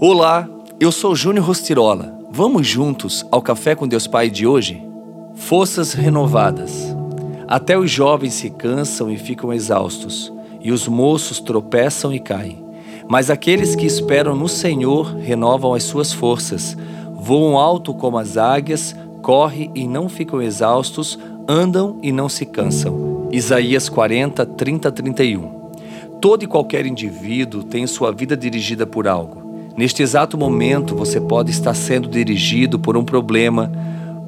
Olá, eu sou Júnior Rostirola. Vamos juntos ao Café com Deus Pai de hoje? Forças renovadas. Até os jovens se cansam e ficam exaustos, e os moços tropeçam e caem. Mas aqueles que esperam no Senhor renovam as suas forças, voam alto como as águias, correm e não ficam exaustos, andam e não se cansam. Isaías 40, 30, 31. Todo e qualquer indivíduo tem sua vida dirigida por algo. Neste exato momento, você pode estar sendo dirigido por um problema,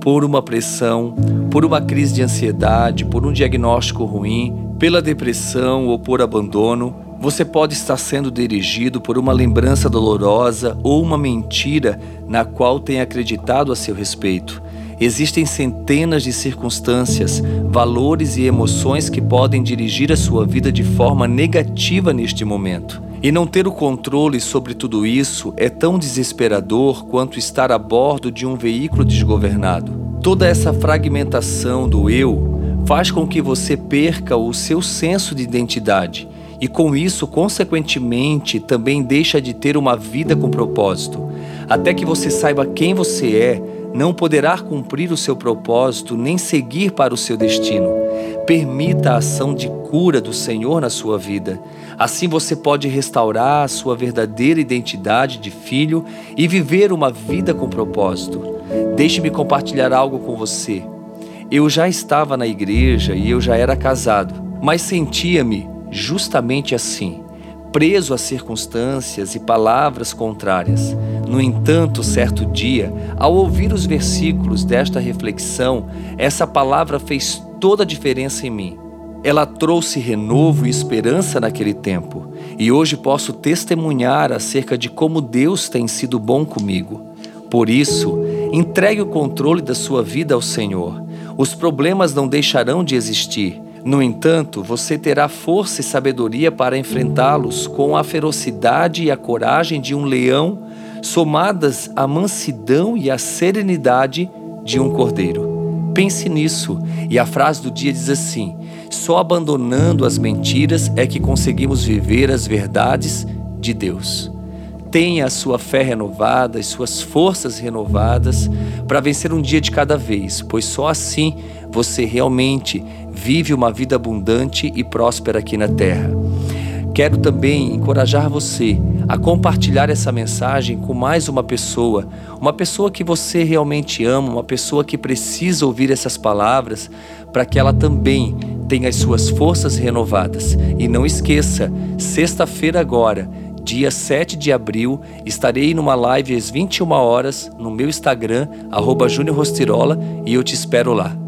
por uma pressão, por uma crise de ansiedade, por um diagnóstico ruim, pela depressão ou por abandono. Você pode estar sendo dirigido por uma lembrança dolorosa ou uma mentira na qual tem acreditado a seu respeito. Existem centenas de circunstâncias, valores e emoções que podem dirigir a sua vida de forma negativa neste momento. E não ter o controle sobre tudo isso é tão desesperador quanto estar a bordo de um veículo desgovernado. Toda essa fragmentação do eu faz com que você perca o seu senso de identidade e, com isso, consequentemente, também deixa de ter uma vida com propósito. Até que você saiba quem você é, não poderá cumprir o seu propósito nem seguir para o seu destino. Permita a ação de cura do Senhor na sua vida. Assim você pode restaurar a sua verdadeira identidade de filho e viver uma vida com propósito. Deixe-me compartilhar algo com você. Eu já estava na igreja e eu já era casado, mas sentia-me justamente assim preso a circunstâncias e palavras contrárias. No entanto, certo dia, ao ouvir os versículos desta reflexão, essa palavra fez toda a diferença em mim. Ela trouxe renovo e esperança naquele tempo, e hoje posso testemunhar acerca de como Deus tem sido bom comigo. Por isso, entregue o controle da sua vida ao Senhor. Os problemas não deixarão de existir no entanto, você terá força e sabedoria para enfrentá-los com a ferocidade e a coragem de um leão, somadas à mansidão e à serenidade de um cordeiro. Pense nisso, e a frase do dia diz assim: só abandonando as mentiras é que conseguimos viver as verdades de Deus. Tenha a sua fé renovada, as suas forças renovadas para vencer um dia de cada vez, pois só assim você realmente vive uma vida abundante e próspera aqui na terra. Quero também encorajar você a compartilhar essa mensagem com mais uma pessoa, uma pessoa que você realmente ama, uma pessoa que precisa ouvir essas palavras para que ela também tenha as suas forças renovadas. E não esqueça, sexta-feira agora, dia 7 de abril, estarei numa live às 21 horas no meu Instagram, arroba e eu te espero lá.